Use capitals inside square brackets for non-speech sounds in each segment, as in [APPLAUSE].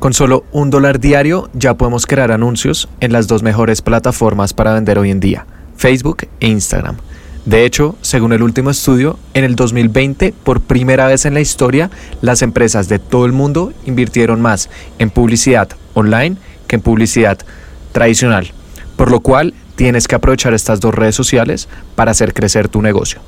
Con solo un dólar diario ya podemos crear anuncios en las dos mejores plataformas para vender hoy en día, Facebook e Instagram. De hecho, según el último estudio, en el 2020, por primera vez en la historia, las empresas de todo el mundo invirtieron más en publicidad online que en publicidad tradicional, por lo cual tienes que aprovechar estas dos redes sociales para hacer crecer tu negocio.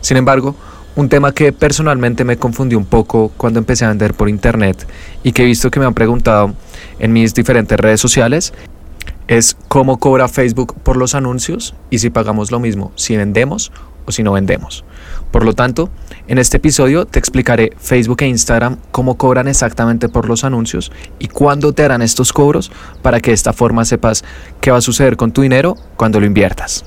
Sin embargo, un tema que personalmente me confundió un poco cuando empecé a vender por internet y que he visto que me han preguntado en mis diferentes redes sociales es cómo cobra Facebook por los anuncios y si pagamos lo mismo si vendemos o si no vendemos. Por lo tanto, en este episodio te explicaré Facebook e Instagram cómo cobran exactamente por los anuncios y cuándo te harán estos cobros para que de esta forma sepas qué va a suceder con tu dinero cuando lo inviertas.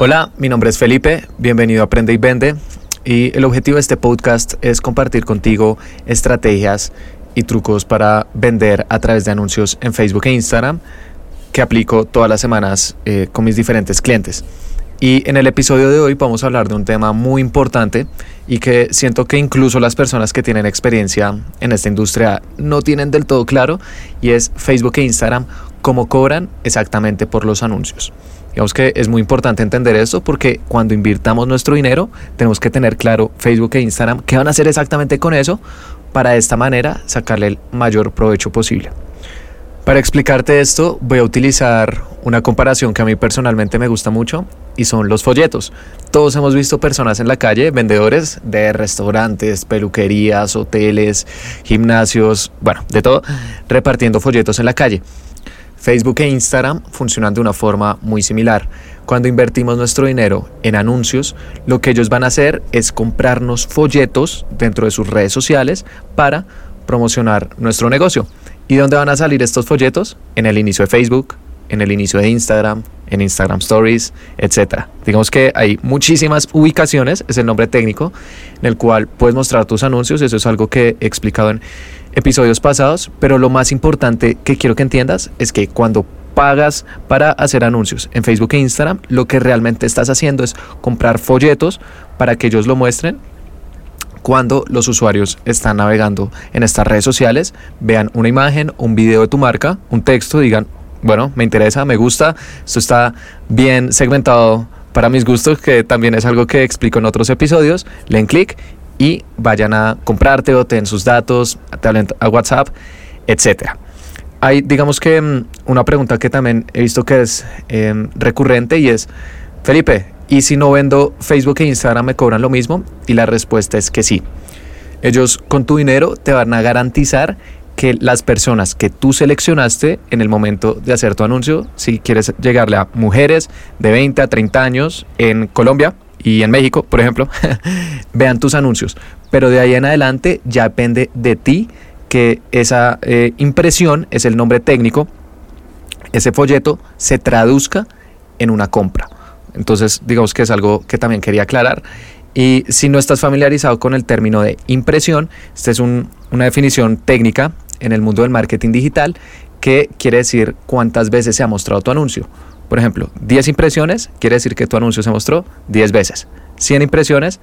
Hola, mi nombre es Felipe, bienvenido a Aprende y Vende y el objetivo de este podcast es compartir contigo estrategias y trucos para vender a través de anuncios en Facebook e Instagram que aplico todas las semanas eh, con mis diferentes clientes. Y en el episodio de hoy vamos a hablar de un tema muy importante y que siento que incluso las personas que tienen experiencia en esta industria no tienen del todo claro y es Facebook e Instagram cómo cobran exactamente por los anuncios. Digamos que es muy importante entender esto porque cuando invirtamos nuestro dinero tenemos que tener claro Facebook e Instagram qué van a hacer exactamente con eso para de esta manera sacarle el mayor provecho posible. Para explicarte esto voy a utilizar una comparación que a mí personalmente me gusta mucho y son los folletos. Todos hemos visto personas en la calle, vendedores de restaurantes, peluquerías, hoteles, gimnasios, bueno, de todo, repartiendo folletos en la calle. Facebook e Instagram funcionan de una forma muy similar. Cuando invertimos nuestro dinero en anuncios, lo que ellos van a hacer es comprarnos folletos dentro de sus redes sociales para promocionar nuestro negocio. ¿Y dónde van a salir estos folletos? En el inicio de Facebook, en el inicio de Instagram, en Instagram Stories, etc. Digamos que hay muchísimas ubicaciones, es el nombre técnico, en el cual puedes mostrar tus anuncios. Eso es algo que he explicado en episodios pasados, pero lo más importante que quiero que entiendas es que cuando pagas para hacer anuncios en Facebook e Instagram, lo que realmente estás haciendo es comprar folletos para que ellos lo muestren cuando los usuarios están navegando en estas redes sociales, vean una imagen, un video de tu marca, un texto, digan, bueno, me interesa, me gusta, esto está bien segmentado para mis gustos, que también es algo que explico en otros episodios, leen clic y vayan a comprarte o ten sus datos, te hablen a WhatsApp, etcétera. Hay, digamos que mm, una pregunta que también he visto que es em, recurrente y es, Felipe, ¿y si no vendo Facebook e Instagram me cobran lo mismo? Y la respuesta es que sí. Ellos con tu dinero te van a garantizar que las personas que tú seleccionaste en el momento de hacer tu anuncio, si quieres llegarle a mujeres de 20 a 30 años en Colombia, y en México, por ejemplo, [LAUGHS] vean tus anuncios. Pero de ahí en adelante ya depende de ti que esa eh, impresión, es el nombre técnico, ese folleto se traduzca en una compra. Entonces, digamos que es algo que también quería aclarar. Y si no estás familiarizado con el término de impresión, esta es una definición técnica en el mundo del marketing digital que quiere decir cuántas veces se ha mostrado tu anuncio. Por ejemplo, 10 impresiones quiere decir que tu anuncio se mostró 10 veces. 100 impresiones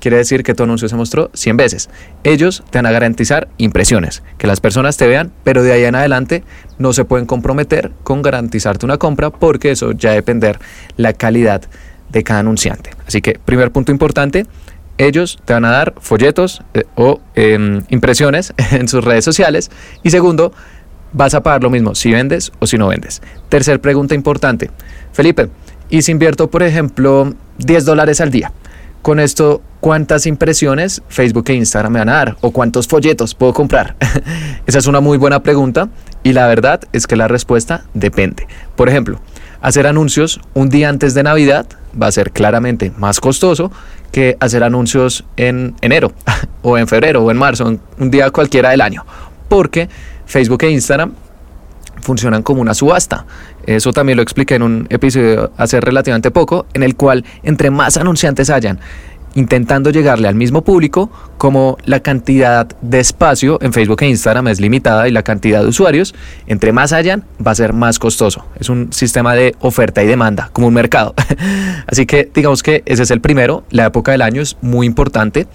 quiere decir que tu anuncio se mostró 100 veces. Ellos te van a garantizar impresiones, que las personas te vean, pero de ahí en adelante no se pueden comprometer con garantizarte una compra porque eso ya depender la calidad de cada anunciante. Así que primer punto importante, ellos te van a dar folletos eh, o em, impresiones [LAUGHS] en sus redes sociales. Y segundo, vas a pagar lo mismo si vendes o si no vendes. Tercer pregunta importante. Felipe, ¿y si invierto, por ejemplo, 10 dólares al día? Con esto, ¿cuántas impresiones Facebook e Instagram me van a dar? ¿O cuántos folletos puedo comprar? [LAUGHS] Esa es una muy buena pregunta y la verdad es que la respuesta depende. Por ejemplo, hacer anuncios un día antes de Navidad va a ser claramente más costoso que hacer anuncios en enero [LAUGHS] o en febrero o en marzo, un día cualquiera del año. Porque Facebook e Instagram funcionan como una subasta. Eso también lo expliqué en un episodio hace relativamente poco, en el cual entre más anunciantes hayan intentando llegarle al mismo público, como la cantidad de espacio en Facebook e Instagram es limitada y la cantidad de usuarios, entre más hayan, va a ser más costoso. Es un sistema de oferta y demanda, como un mercado. [LAUGHS] Así que digamos que ese es el primero, la época del año es muy importante.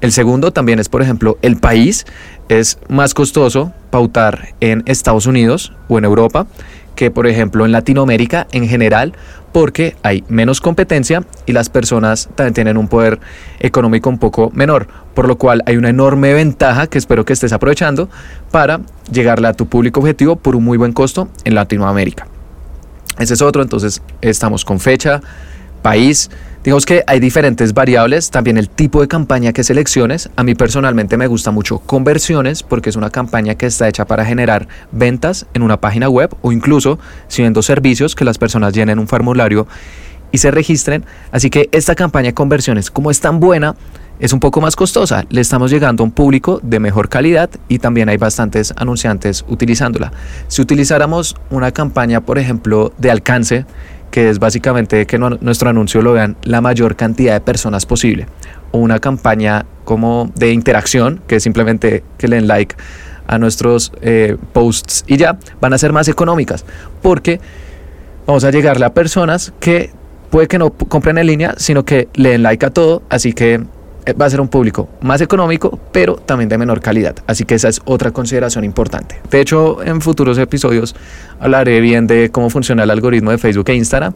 El segundo también es, por ejemplo, el país. Es más costoso pautar en Estados Unidos o en Europa que, por ejemplo, en Latinoamérica en general, porque hay menos competencia y las personas también tienen un poder económico un poco menor, por lo cual hay una enorme ventaja que espero que estés aprovechando para llegarle a tu público objetivo por un muy buen costo en Latinoamérica. Ese es otro, entonces estamos con fecha, país, Digamos que hay diferentes variables, también el tipo de campaña que selecciones. A mí personalmente me gusta mucho conversiones porque es una campaña que está hecha para generar ventas en una página web o incluso si vendo servicios que las personas llenen un formulario y se registren. Así que esta campaña de conversiones, como es tan buena, es un poco más costosa. Le estamos llegando a un público de mejor calidad y también hay bastantes anunciantes utilizándola. Si utilizáramos una campaña, por ejemplo, de alcance, que es básicamente que nuestro anuncio lo vean la mayor cantidad de personas posible. O una campaña como de interacción, que es simplemente que le den like a nuestros eh, posts y ya, van a ser más económicas, porque vamos a llegarle a personas que puede que no compren en línea, sino que le den like a todo, así que va a ser un público más económico, pero también de menor calidad. Así que esa es otra consideración importante. De hecho, en futuros episodios hablaré bien de cómo funciona el algoritmo de Facebook e Instagram.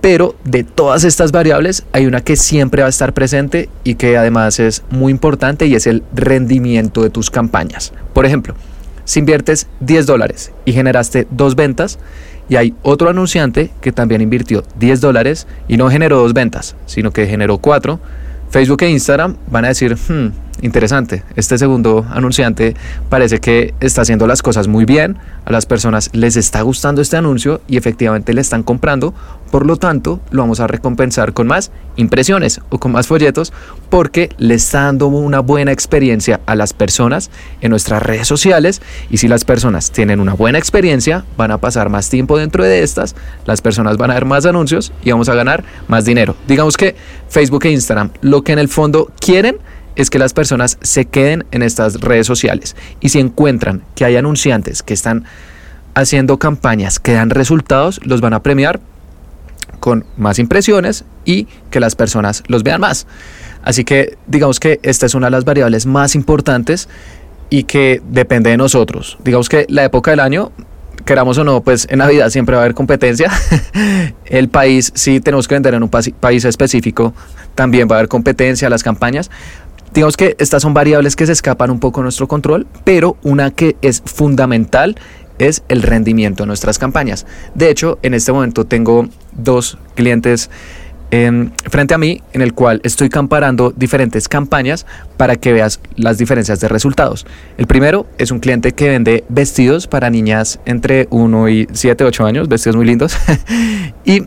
Pero de todas estas variables hay una que siempre va a estar presente y que además es muy importante y es el rendimiento de tus campañas. Por ejemplo, si inviertes 10 dólares y generaste dos ventas y hay otro anunciante que también invirtió 10 dólares y no generó dos ventas, sino que generó cuatro, Facebook e Instagram van a decir, hmm, interesante, este segundo anunciante parece que está haciendo las cosas muy bien, a las personas les está gustando este anuncio y efectivamente le están comprando, por lo tanto lo vamos a recompensar con más impresiones o con más folletos porque le está dando una buena experiencia a las personas en nuestras redes sociales y si las personas tienen una buena experiencia van a pasar más tiempo dentro de estas, las personas van a ver más anuncios y vamos a ganar más dinero. Digamos que Facebook e Instagram lo que en el fondo quieren es que las personas se queden en estas redes sociales y si encuentran que hay anunciantes que están haciendo campañas que dan resultados, los van a premiar con más impresiones y que las personas los vean más. Así que digamos que esta es una de las variables más importantes y que depende de nosotros. Digamos que la época del año, queramos o no, pues en Navidad siempre va a haber competencia. [LAUGHS] El país, si tenemos que vender en un país específico, también va a haber competencia, las campañas, Digamos que estas son variables que se escapan un poco a nuestro control, pero una que es fundamental es el rendimiento de nuestras campañas. De hecho, en este momento tengo dos clientes frente a mí en el cual estoy comparando diferentes campañas para que veas las diferencias de resultados. El primero es un cliente que vende vestidos para niñas entre 1 y 7, 8 años, vestidos muy lindos. [LAUGHS] y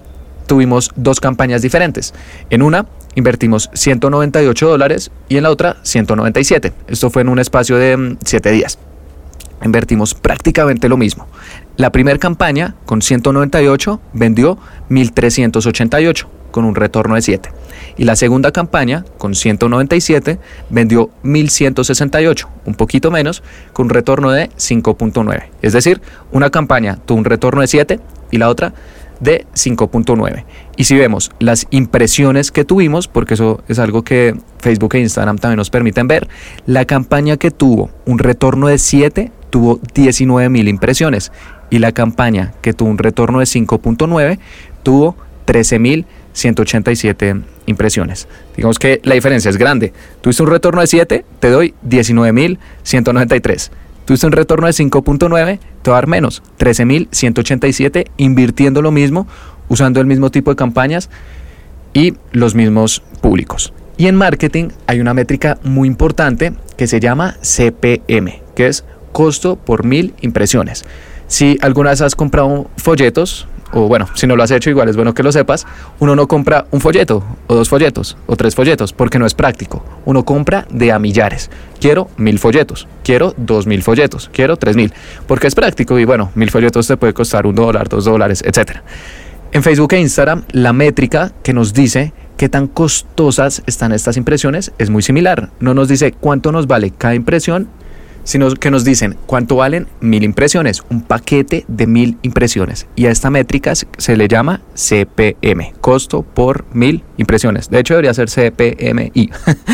tuvimos dos campañas diferentes. En una invertimos 198 dólares y en la otra 197. Esto fue en un espacio de 7 mm, días. Invertimos prácticamente lo mismo. La primera campaña con 198 vendió 1388 con un retorno de 7. Y la segunda campaña con 197 vendió 1168, un poquito menos, con un retorno de 5.9. Es decir, una campaña tuvo un retorno de 7 y la otra de 5.9. Y si vemos las impresiones que tuvimos, porque eso es algo que Facebook e Instagram también nos permiten ver, la campaña que tuvo un retorno de 7 tuvo 19 mil impresiones y la campaña que tuvo un retorno de 5.9 tuvo 13 mil 187 impresiones. Digamos que la diferencia es grande. Tuviste un retorno de 7, te doy 19.193. Tuviste un retorno de 5.9, te va a dar menos, 13.187, invirtiendo lo mismo, usando el mismo tipo de campañas y los mismos públicos. Y en marketing hay una métrica muy importante que se llama CPM, que es costo por mil impresiones. Si alguna vez has comprado folletos, o bueno, si no lo has hecho, igual es bueno que lo sepas, uno no compra un folleto, o dos folletos, o tres folletos, porque no es práctico. Uno compra de a millares. Quiero mil folletos, quiero dos mil folletos, quiero tres mil, porque es práctico y bueno, mil folletos te puede costar un dólar, dos dólares, etc. En Facebook e Instagram, la métrica que nos dice ¿Qué tan costosas están estas impresiones? Es muy similar. No nos dice cuánto nos vale cada impresión, sino que nos dicen cuánto valen mil impresiones, un paquete de mil impresiones. Y a esta métrica se le llama CPM, costo por mil impresiones. De hecho, debería ser CPMI.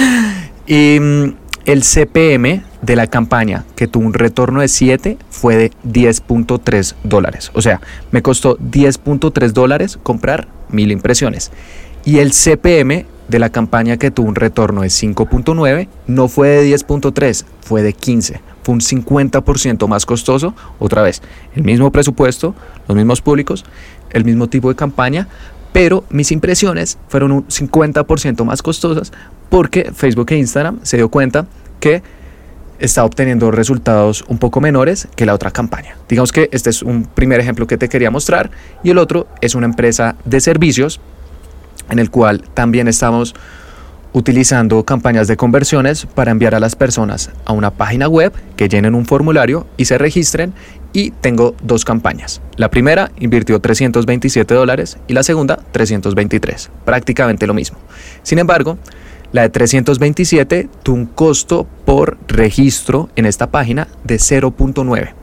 [LAUGHS] y mm, el CPM de la campaña que tuvo un retorno de 7 fue de 10.3 dólares. O sea, me costó 10.3 dólares comprar mil impresiones. Y el CPM de la campaña que tuvo un retorno de 5.9 no fue de 10.3, fue de 15. Fue un 50% más costoso. Otra vez, el mismo presupuesto, los mismos públicos, el mismo tipo de campaña, pero mis impresiones fueron un 50% más costosas porque Facebook e Instagram se dio cuenta que está obteniendo resultados un poco menores que la otra campaña. Digamos que este es un primer ejemplo que te quería mostrar y el otro es una empresa de servicios en el cual también estamos utilizando campañas de conversiones para enviar a las personas a una página web que llenen un formulario y se registren y tengo dos campañas. La primera invirtió 327 dólares y la segunda 323, prácticamente lo mismo. Sin embargo, la de 327 tuvo un costo por registro en esta página de 0.9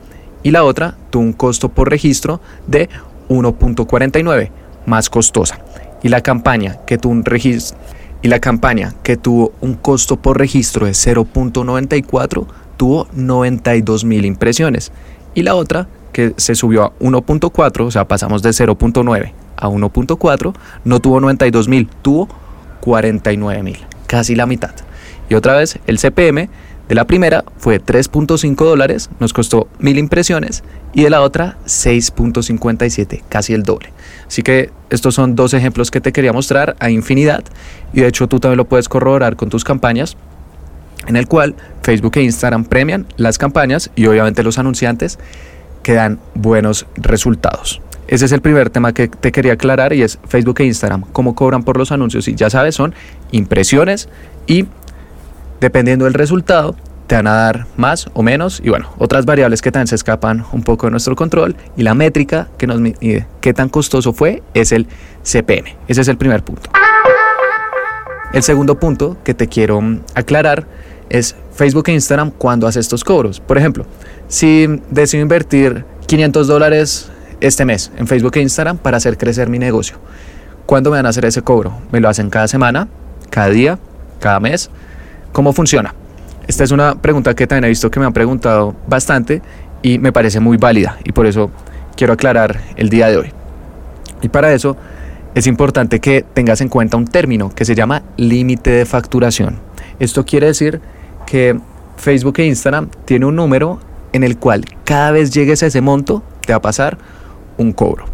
y la otra tuvo un costo por registro de 1.49, más costosa y la campaña que tuvo un registro y la campaña que tuvo un costo por registro de 0.94 tuvo 92 mil impresiones y la otra que se subió a 1.4, o sea, pasamos de 0.9 a 1.4, no tuvo 92 mil, tuvo 49 mil, casi la mitad. Y otra vez el CPM de la primera fue 3.5 dólares, nos costó mil impresiones, y de la otra 6.57, casi el doble. Así que estos son dos ejemplos que te quería mostrar a infinidad, y de hecho tú también lo puedes corroborar con tus campañas, en el cual Facebook e Instagram premian las campañas y obviamente los anunciantes que dan buenos resultados. Ese es el primer tema que te quería aclarar y es Facebook e Instagram, cómo cobran por los anuncios. Y ya sabes, son impresiones y Dependiendo del resultado, te van a dar más o menos y bueno, otras variables que también se escapan un poco de nuestro control y la métrica que tan costoso fue es el CPM. Ese es el primer punto. El segundo punto que te quiero aclarar es Facebook e Instagram cuando hace estos cobros. Por ejemplo, si decido invertir 500 dólares este mes en Facebook e Instagram para hacer crecer mi negocio, ¿cuándo me van a hacer ese cobro? ¿Me lo hacen cada semana? ¿Cada día? ¿Cada mes? ¿Cómo funciona? Esta es una pregunta que también he visto que me han preguntado bastante y me parece muy válida y por eso quiero aclarar el día de hoy. Y para eso es importante que tengas en cuenta un término que se llama límite de facturación. Esto quiere decir que Facebook e Instagram tiene un número en el cual cada vez llegues a ese monto te va a pasar un cobro.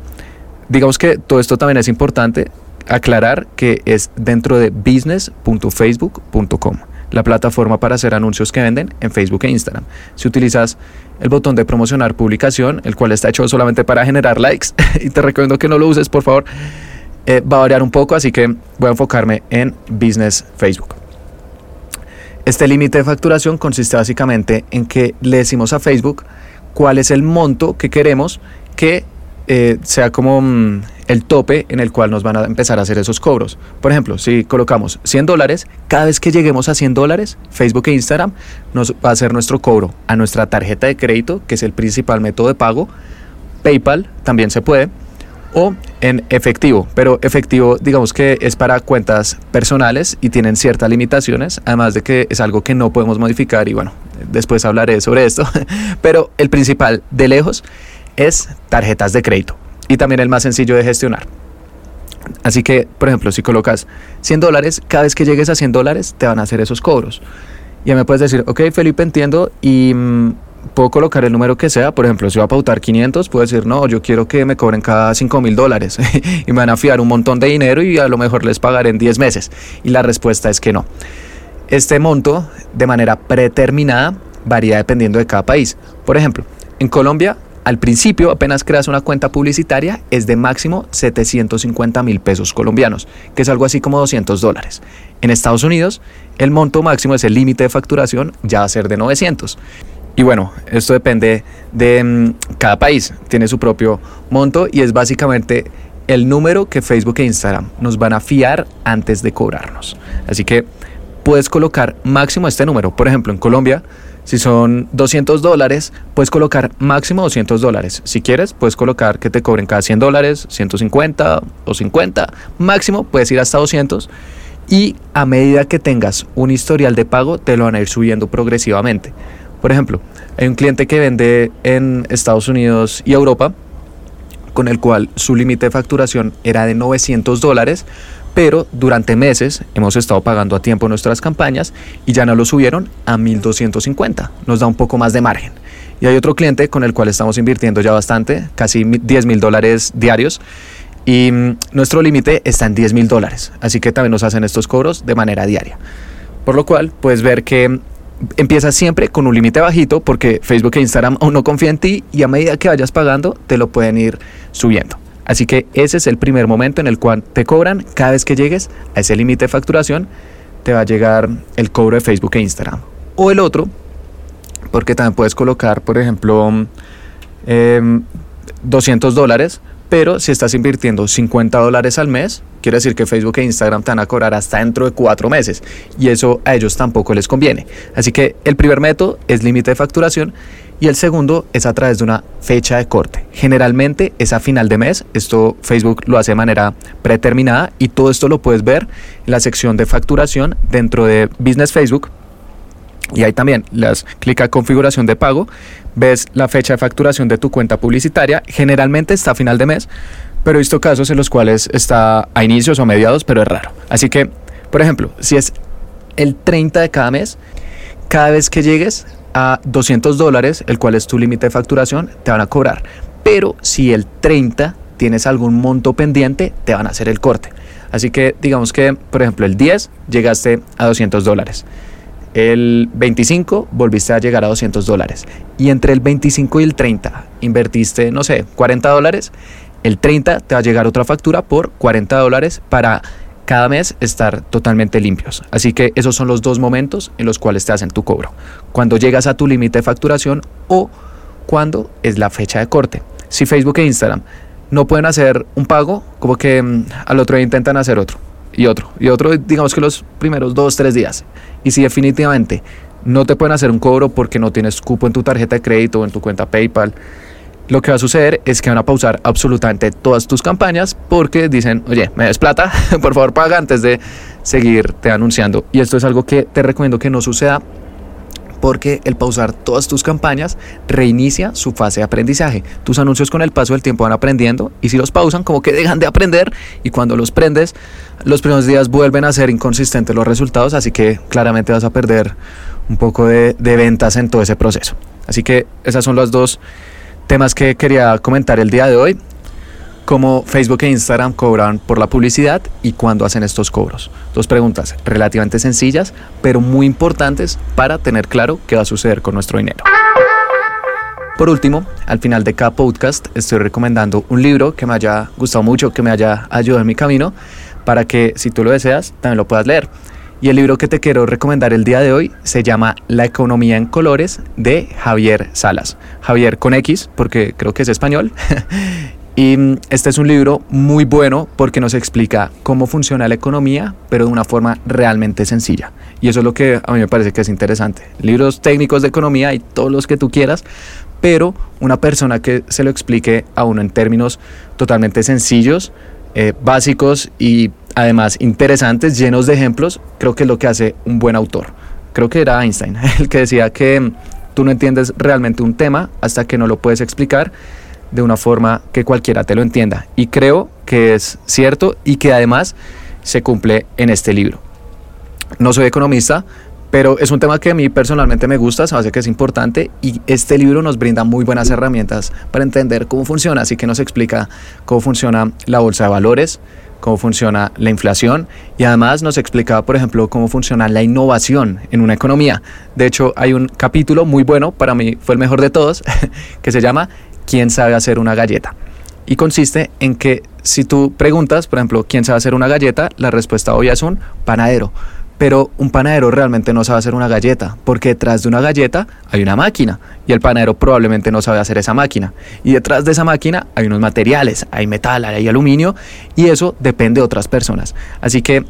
Digamos que todo esto también es importante aclarar que es dentro de business.facebook.com la plataforma para hacer anuncios que venden en Facebook e Instagram. Si utilizas el botón de promocionar publicación, el cual está hecho solamente para generar likes, [LAUGHS] y te recomiendo que no lo uses, por favor, eh, va a variar un poco, así que voy a enfocarme en Business Facebook. Este límite de facturación consiste básicamente en que le decimos a Facebook cuál es el monto que queremos que eh, sea como mm, el tope en el cual nos van a empezar a hacer esos cobros. Por ejemplo, si colocamos 100 dólares, cada vez que lleguemos a 100 dólares, Facebook e Instagram nos va a hacer nuestro cobro a nuestra tarjeta de crédito, que es el principal método de pago. PayPal también se puede. O en efectivo, pero efectivo digamos que es para cuentas personales y tienen ciertas limitaciones, además de que es algo que no podemos modificar y bueno, después hablaré sobre esto, [LAUGHS] pero el principal de lejos es tarjetas de crédito y también el más sencillo de gestionar. Así que, por ejemplo, si colocas 100 dólares, cada vez que llegues a 100 dólares te van a hacer esos cobros. Ya me puedes decir, ok, Felipe, entiendo y mm, puedo colocar el número que sea. Por ejemplo, si va a pautar 500, puedo decir, no, yo quiero que me cobren cada 5 mil dólares [LAUGHS] y me van a fiar un montón de dinero y a lo mejor les pagaré en 10 meses. Y la respuesta es que no. Este monto, de manera predeterminada, varía dependiendo de cada país. Por ejemplo, en Colombia al principio, apenas creas una cuenta publicitaria, es de máximo 750 mil pesos colombianos, que es algo así como 200 dólares. En Estados Unidos, el monto máximo es el límite de facturación, ya va a ser de 900. Y bueno, esto depende de mm, cada país, tiene su propio monto y es básicamente el número que Facebook e Instagram nos van a fiar antes de cobrarnos. Así que puedes colocar máximo este número. Por ejemplo, en Colombia, si son 200 dólares, puedes colocar máximo 200 dólares. Si quieres, puedes colocar que te cobren cada 100 dólares, 150 o 50. Máximo, puedes ir hasta 200. Y a medida que tengas un historial de pago, te lo van a ir subiendo progresivamente. Por ejemplo, hay un cliente que vende en Estados Unidos y Europa, con el cual su límite de facturación era de 900 dólares, pero durante meses hemos estado pagando a tiempo nuestras campañas y ya no lo subieron a 1250. Nos da un poco más de margen. Y hay otro cliente con el cual estamos invirtiendo ya bastante, casi 10 mil dólares diarios. Y mm, nuestro límite está en 10 mil dólares. Así que también nos hacen estos cobros de manera diaria. Por lo cual puedes ver que empieza siempre con un límite bajito porque Facebook e Instagram aún no confían en ti y a medida que vayas pagando te lo pueden ir subiendo. Así que ese es el primer momento en el cual te cobran cada vez que llegues a ese límite de facturación, te va a llegar el cobro de Facebook e Instagram. O el otro, porque también puedes colocar, por ejemplo, 200 em, dólares, pero si estás invirtiendo 50 dólares al mes, quiere decir que Facebook e Instagram te van a cobrar hasta dentro de cuatro meses y eso a ellos tampoco les conviene. Así que el primer método es límite de facturación y el segundo es a través de una fecha de corte. Generalmente es a final de mes, esto Facebook lo hace de manera predeterminada y todo esto lo puedes ver en la sección de facturación dentro de Business Facebook. Y ahí también las clica configuración de pago, ves la fecha de facturación de tu cuenta publicitaria, generalmente está a final de mes, pero he visto casos en los cuales está a inicios o mediados, pero es raro. Así que, por ejemplo, si es el 30 de cada mes, cada vez que llegues a 200 dólares, el cual es tu límite de facturación, te van a cobrar. Pero si el 30 tienes algún monto pendiente, te van a hacer el corte. Así que digamos que, por ejemplo, el 10 llegaste a 200 dólares. El 25 volviste a llegar a 200 dólares. Y entre el 25 y el 30 invertiste, no sé, 40 dólares. El 30 te va a llegar otra factura por 40 dólares para cada mes estar totalmente limpios. Así que esos son los dos momentos en los cuales te hacen tu cobro. Cuando llegas a tu límite de facturación o cuando es la fecha de corte. Si Facebook e Instagram no pueden hacer un pago, como que mm, al otro día intentan hacer otro y otro y otro, digamos que los primeros dos, tres días. Y si definitivamente no te pueden hacer un cobro porque no tienes cupo en tu tarjeta de crédito o en tu cuenta PayPal, lo que va a suceder es que van a pausar absolutamente todas tus campañas porque dicen, oye, me des plata, [LAUGHS] por favor paga antes de seguirte anunciando. Y esto es algo que te recomiendo que no suceda porque el pausar todas tus campañas reinicia su fase de aprendizaje. Tus anuncios con el paso del tiempo van aprendiendo y si los pausan como que dejan de aprender y cuando los prendes los primeros días vuelven a ser inconsistentes los resultados, así que claramente vas a perder un poco de, de ventas en todo ese proceso. Así que esas son las dos Temas que quería comentar el día de hoy, cómo Facebook e Instagram cobran por la publicidad y cuándo hacen estos cobros. Dos preguntas relativamente sencillas, pero muy importantes para tener claro qué va a suceder con nuestro dinero. Por último, al final de cada podcast estoy recomendando un libro que me haya gustado mucho, que me haya ayudado en mi camino, para que si tú lo deseas también lo puedas leer. Y el libro que te quiero recomendar el día de hoy se llama La economía en colores de Javier Salas. Javier con X, porque creo que es español. [LAUGHS] y mm, este es un libro muy bueno porque nos explica cómo funciona la economía, pero de una forma realmente sencilla. Y eso es lo que a mí me parece que es interesante. Libros técnicos de economía y todos los que tú quieras, pero una persona que se lo explique a uno en términos totalmente sencillos, eh, básicos y además interesantes, llenos de ejemplos, creo que es lo que hace un buen autor. Creo que era Einstein [LAUGHS] el que decía que tú no entiendes realmente un tema hasta que no lo puedes explicar de una forma que cualquiera te lo entienda. Y creo que es cierto y que además se cumple en este libro. No soy economista, pero es un tema que a mí personalmente me gusta, se hace que es importante y este libro nos brinda muy buenas herramientas para entender cómo funciona, así que nos explica cómo funciona la bolsa de valores, cómo funciona la inflación y además nos explicaba, por ejemplo, cómo funciona la innovación en una economía. De hecho, hay un capítulo muy bueno, para mí fue el mejor de todos, [LAUGHS] que se llama ¿Quién sabe hacer una galleta? Y consiste en que si tú preguntas, por ejemplo, ¿quién sabe hacer una galleta? La respuesta obvia es un panadero. Pero un panadero realmente no sabe hacer una galleta, porque detrás de una galleta hay una máquina y el panadero probablemente no sabe hacer esa máquina. Y detrás de esa máquina hay unos materiales, hay metal, hay aluminio y eso depende de otras personas. Así que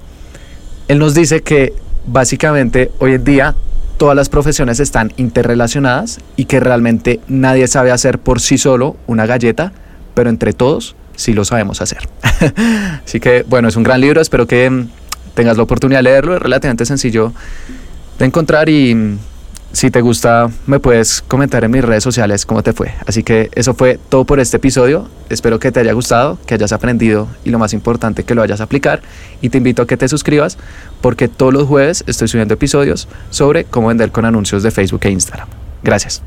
él nos dice que básicamente hoy en día todas las profesiones están interrelacionadas y que realmente nadie sabe hacer por sí solo una galleta, pero entre todos sí lo sabemos hacer. [LAUGHS] Así que bueno, es un gran libro, espero que tengas la oportunidad de leerlo, es relativamente sencillo de encontrar y si te gusta me puedes comentar en mis redes sociales cómo te fue. Así que eso fue todo por este episodio. Espero que te haya gustado, que hayas aprendido y lo más importante que lo vayas a aplicar. Y te invito a que te suscribas porque todos los jueves estoy subiendo episodios sobre cómo vender con anuncios de Facebook e Instagram. Gracias.